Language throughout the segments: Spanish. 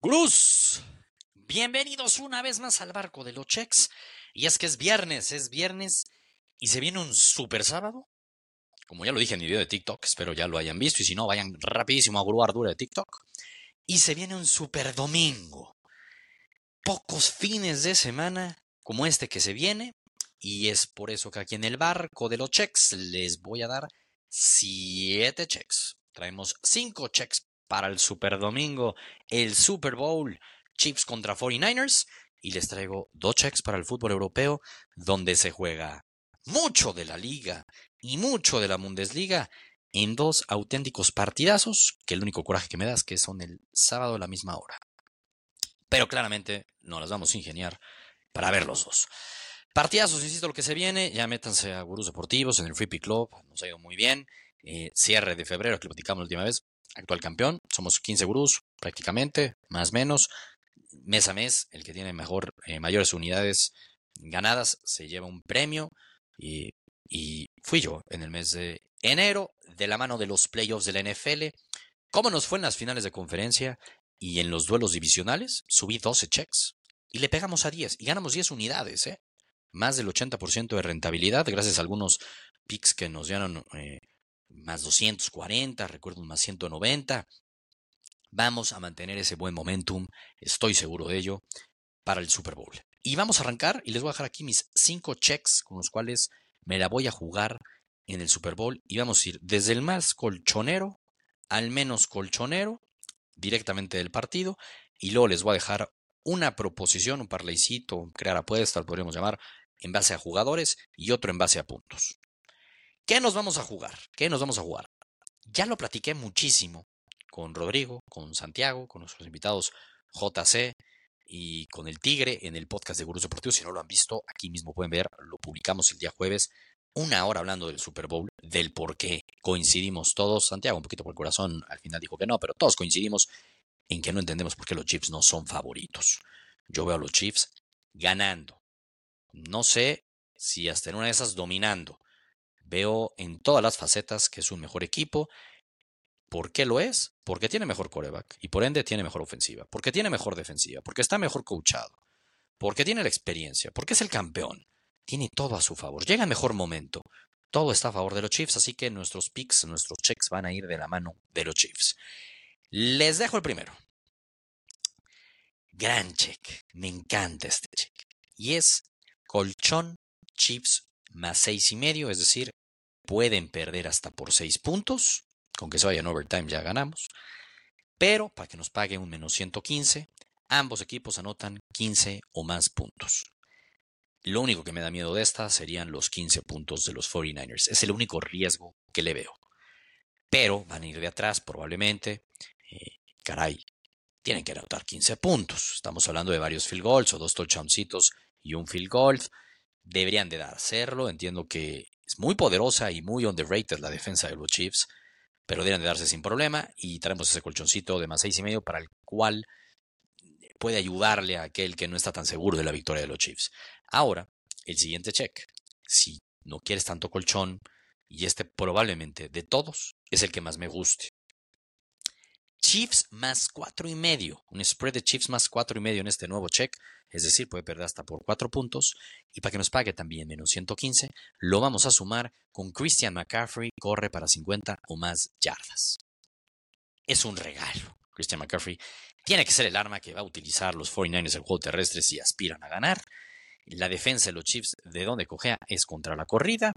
Cruz, bienvenidos una vez más al barco de los checks. Y es que es viernes, es viernes y se viene un super sábado. Como ya lo dije en mi video de TikTok, espero ya lo hayan visto y si no, vayan rapidísimo a Gruar Dura de TikTok. Y se viene un super domingo. Pocos fines de semana como este que se viene. Y es por eso que aquí en el barco de los checks les voy a dar siete checks. Traemos cinco checks para el Super Domingo, el Super Bowl, Chiefs contra 49ers. Y les traigo dos checks para el fútbol europeo, donde se juega mucho de la liga y mucho de la Bundesliga en dos auténticos partidazos, que el único coraje que me da es que son el sábado a la misma hora. Pero claramente no las vamos a ingeniar para ver los dos. Partidazos, insisto, lo que se viene, ya métanse a Gurús Deportivos en el Free Pick Club, nos ha ido muy bien. Eh, cierre de febrero, que lo platicamos la última vez, actual campeón. Somos 15 gurús prácticamente, más o menos. Mes a mes, el que tiene mejor, eh, mayores unidades ganadas se lleva un premio. Y, y fui yo en el mes de enero, de la mano de los playoffs de la NFL. ¿Cómo nos fue en las finales de conferencia y en los duelos divisionales? Subí 12 checks y le pegamos a 10 y ganamos 10 unidades, ¿eh? Más del 80% de rentabilidad gracias a algunos picks que nos dieron eh, más 240, recuerdo más 190. Vamos a mantener ese buen momentum, estoy seguro de ello, para el Super Bowl. Y vamos a arrancar y les voy a dejar aquí mis cinco checks con los cuales me la voy a jugar en el Super Bowl y vamos a ir desde el más colchonero al menos colchonero directamente del partido y luego les voy a dejar una proposición, un parlaycito, crear apuestas, podríamos llamar, en base a jugadores y otro en base a puntos. ¿Qué nos vamos a jugar? ¿Qué nos vamos a jugar? Ya lo platiqué muchísimo con Rodrigo, con Santiago, con nuestros invitados JC y con el Tigre en el podcast de Gurús Deportivos. Si no lo han visto, aquí mismo pueden ver, lo publicamos el día jueves, una hora hablando del Super Bowl, del por qué coincidimos todos. Santiago, un poquito por el corazón, al final dijo que no, pero todos coincidimos en que no entendemos por qué los Chiefs no son favoritos. Yo veo a los Chiefs ganando. No sé si hasta en una de esas dominando Veo en todas las facetas que es un mejor equipo. ¿Por qué lo es? Porque tiene mejor coreback y por ende tiene mejor ofensiva. Porque tiene mejor defensiva. Porque está mejor coachado. Porque tiene la experiencia. Porque es el campeón. Tiene todo a su favor. Llega en mejor momento. Todo está a favor de los Chiefs, así que nuestros picks, nuestros checks van a ir de la mano de los Chiefs. Les dejo el primero. Gran check. Me encanta este check. Y es colchón Chiefs más seis y medio, es decir, pueden perder hasta por seis puntos. Con que se vayan overtime ya ganamos. Pero para que nos pague un menos 115, ambos equipos anotan 15 o más puntos. Lo único que me da miedo de esta serían los 15 puntos de los 49ers. Es el único riesgo que le veo. Pero van a ir de atrás probablemente. Eh, caray, tienen que anotar 15 puntos. Estamos hablando de varios field goals o dos touchdowncitos y un field goal deberían de dar hacerlo. Entiendo que es muy poderosa y muy underrated la defensa de los Chiefs, pero deberían de darse sin problema y traemos ese colchoncito de más seis y medio para el cual puede ayudarle a aquel que no está tan seguro de la victoria de los Chiefs. Ahora, el siguiente check. Si no quieres tanto colchón, y este probablemente de todos es el que más me guste. Chiefs más cuatro y medio. Un spread de Chiefs más cuatro y medio en este nuevo check. Es decir, puede perder hasta por cuatro puntos. Y para que nos pague también menos 115, lo vamos a sumar con Christian McCaffrey, corre para 50 o más yardas. Es un regalo. Christian McCaffrey tiene que ser el arma que va a utilizar los 49ers el juego terrestre si aspiran a ganar. La defensa de los Chiefs, de donde cogea, es contra la corrida.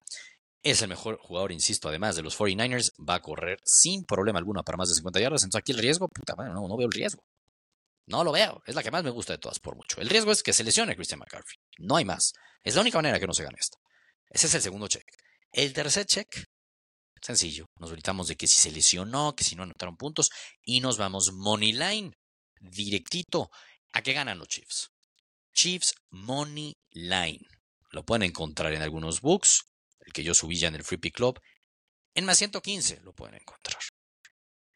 Es el mejor jugador, insisto, además de los 49ers, va a correr sin problema alguno para más de 50 yardas. Entonces aquí el riesgo, puta madre, no, no veo el riesgo. No lo veo. Es la que más me gusta de todas por mucho. El riesgo es que se lesione Christian McCaffrey. No hay más. Es la única manera que no se gane esto. Ese es el segundo check. El tercer check, sencillo. Nos olvidamos de que si se lesionó, que si no anotaron puntos. Y nos vamos money line. Directito. ¿A qué ganan los Chiefs? Chiefs Money Line. Lo pueden encontrar en algunos books el que yo subí ya en el Free Club, en más 115 lo pueden encontrar.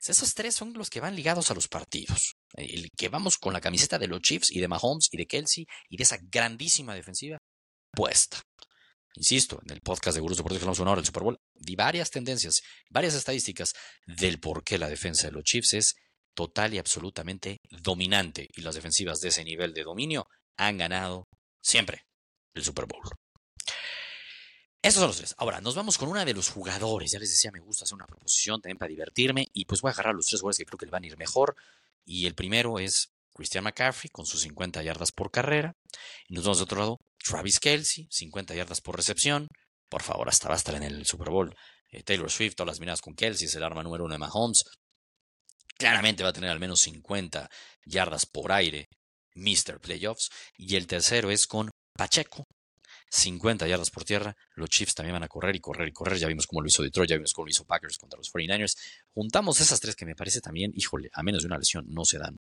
Esos tres son los que van ligados a los partidos. El que vamos con la camiseta de los Chiefs y de Mahomes y de Kelsey y de esa grandísima defensiva puesta. Insisto, en el podcast de Gurús Deportivos que hablamos una hora del Super Bowl, di varias tendencias, varias estadísticas del por qué la defensa de los Chiefs es total y absolutamente dominante. Y las defensivas de ese nivel de dominio han ganado siempre el Super Bowl. Esos son los tres. Ahora, nos vamos con una de los jugadores. Ya les decía, me gusta hacer una proposición también para divertirme. Y pues voy a agarrar los tres jugadores que creo que le van a ir mejor. Y el primero es Christian McCaffrey con sus 50 yardas por carrera. Y nos vamos de otro lado, Travis Kelsey, 50 yardas por recepción. Por favor, hasta va a estar en el Super Bowl. Eh, Taylor Swift, todas las miradas con Kelsey, es el arma número uno de Mahomes. Claramente va a tener al menos 50 yardas por aire, Mr. Playoffs. Y el tercero es con Pacheco, 50 yardas por tierra. Los Chiefs también van a correr y correr y correr. Ya vimos cómo lo hizo Detroit, ya vimos cómo lo hizo Packers contra los 49ers. Juntamos esas tres que me parece también, híjole, a menos de una lesión no se dan.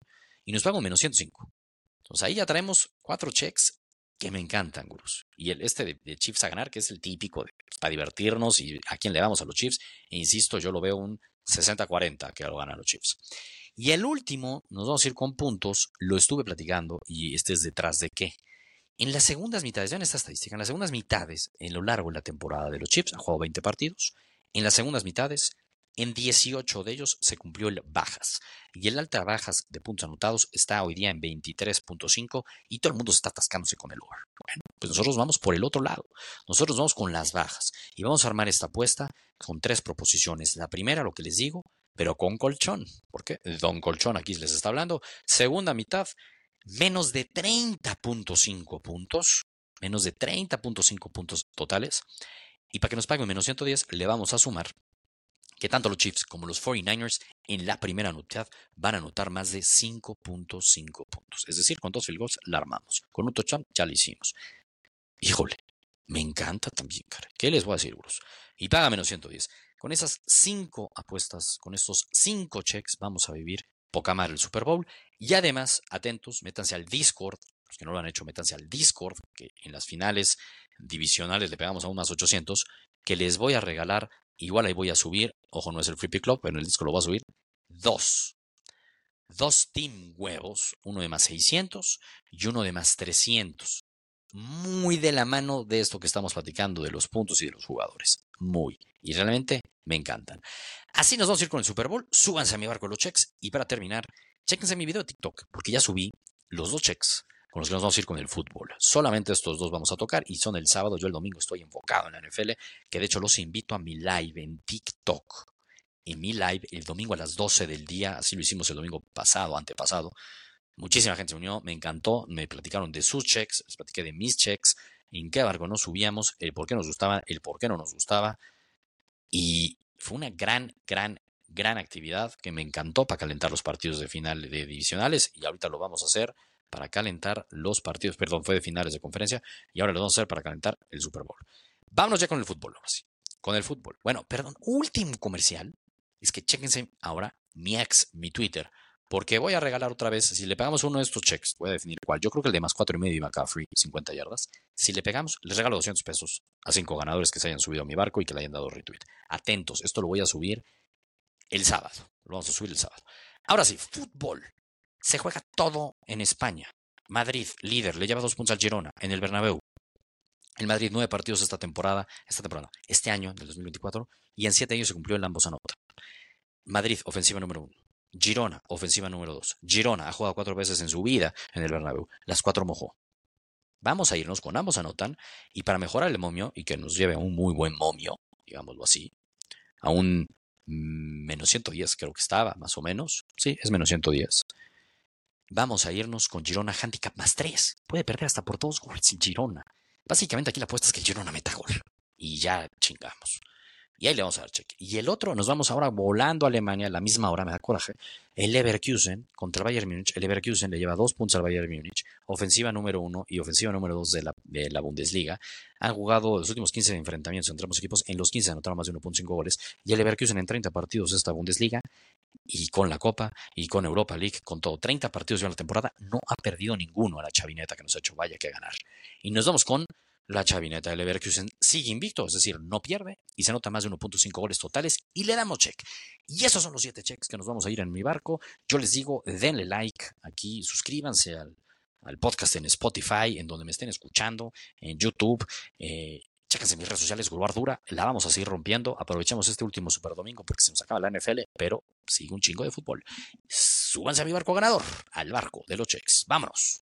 Y nos pagan menos 105. Entonces ahí ya traemos cuatro checks que me encantan, gurus. Y el este de, Chiefs a ganar, que es el típico para divertirnos y a quién le vamos a los Chiefs. E insisto, yo lo veo un 60-40 que lo ganan los Chiefs. Y el último, nos vamos a ir con puntos, lo estuve platicando y este es detrás de qué. En las segundas mitades, en esta estadística, en las segundas mitades, en lo largo de la temporada de los Chiefs, han jugado 20 partidos. En las segundas mitades, en 18 de ellos se cumplió el bajas. Y el alta bajas de puntos anotados está hoy día en 23.5 y todo el mundo está atascándose con el over. Bueno, pues nosotros vamos por el otro lado. Nosotros vamos con las bajas. Y vamos a armar esta apuesta con tres proposiciones. La primera, lo que les digo, pero con colchón. ¿Por qué? Don Colchón aquí les está hablando. Segunda mitad, menos de 30.5 puntos, menos de 30.5 puntos totales. Y para que nos paguen menos 110, le vamos a sumar que tanto los Chiefs como los 49ers en la primera mitad van a anotar más de 5.5 puntos. Es decir, con dos field goals la armamos. Con un touchdown ya lo hicimos. Híjole, me encanta también, cara. ¿Qué les voy a decir, Bruce? Y paga menos 110. Con esas cinco apuestas, con estos cinco checks, vamos a vivir poca madre el Super Bowl. Y además, atentos, métanse al Discord. Los que no lo han hecho, métanse al Discord, que en las finales divisionales le pegamos a unas 800, que les voy a regalar. Igual ahí voy a subir, ojo, no es el Free Pick Club, pero en el disco lo voy a subir. Dos. Dos Team Huevos, uno de más 600 y uno de más 300. Muy de la mano de esto que estamos platicando, de los puntos y de los jugadores. Muy. Y realmente me encantan. Así nos vamos a ir con el Super Bowl. Súbanse a mi barco los checks. Y para terminar, chequense mi video de TikTok, porque ya subí los dos checks con los que nos vamos a ir con el fútbol. Solamente estos dos vamos a tocar y son el sábado. Yo el domingo estoy enfocado en la NFL, que de hecho los invito a mi live en TikTok. En mi live el domingo a las 12 del día, así lo hicimos el domingo pasado, antepasado. Muchísima gente se unió, me encantó, me platicaron de sus checks, les platiqué de mis checks, en qué barco nos subíamos, el por qué nos gustaba, el por qué no nos gustaba. Y fue una gran, gran, gran actividad que me encantó para calentar los partidos de final de divisionales y ahorita lo vamos a hacer para calentar los partidos, perdón, fue de finales de conferencia y ahora lo vamos a hacer para calentar el Super Bowl. Vámonos ya con el fútbol, ahora sí. Con el fútbol. Bueno, perdón, último comercial. Es que chequense ahora mi ex, mi Twitter, porque voy a regalar otra vez, si le pegamos uno de estos checks, voy a definir cuál. Yo creo que el de más cuatro y medio McCaffrey, 50 yardas. Si le pegamos, les regalo 200 pesos a cinco ganadores que se hayan subido a mi barco y que le hayan dado retweet. Atentos, esto lo voy a subir el sábado. Lo vamos a subir el sábado. Ahora sí, fútbol. Se juega todo en España. Madrid, líder, le lleva dos puntos al Girona en el Bernabéu. El Madrid, nueve partidos esta temporada, esta temporada, este año, del 2024, y en siete años se cumplió el ambos anota. Madrid, ofensiva número uno. Girona, ofensiva número 2. Girona ha jugado cuatro veces en su vida en el Bernabéu. Las cuatro mojó. Vamos a irnos con ambos anotan y para mejorar el momio y que nos lleve a un muy buen momio, digámoslo así, a un menos 110 creo que estaba, más o menos. Sí, es menos 110. Vamos a irnos con Girona Handicap más 3. Puede perder hasta por dos goles Girona. Básicamente aquí la apuesta es que Girona meta gol. Y ya chingamos. Y ahí le vamos a dar cheque. Y el otro, nos vamos ahora volando a Alemania a la misma hora, me da coraje. El Leverkusen contra el Bayern Múnich. El Leverkusen le lleva dos puntos al Bayern Múnich. Ofensiva número uno y ofensiva número dos de la, de la Bundesliga. Han jugado los últimos 15 enfrentamientos entre ambos equipos. En los 15 anotaron más de 1.5 goles. Y el Leverkusen en 30 partidos esta Bundesliga y con la Copa y con Europa League, con todo, 30 partidos en la temporada, no ha perdido ninguno a la chavineta que nos ha hecho vaya que ganar. Y nos vamos con la chavineta de Leverkusen sigue invicto, es decir, no pierde y se nota más de 1.5 goles totales y le damos check. Y esos son los 7 checks que nos vamos a ir en mi barco. Yo les digo, denle like aquí, suscríbanse al, podcast en Spotify, en donde me estén escuchando, en YouTube. Eh, mis redes sociales, Dura, la vamos a seguir rompiendo. Aprovechemos este último Super Domingo porque se nos acaba la NFL, pero sigue un chingo de fútbol. súbanse a mi barco ganador, al barco de los cheques. Vámonos.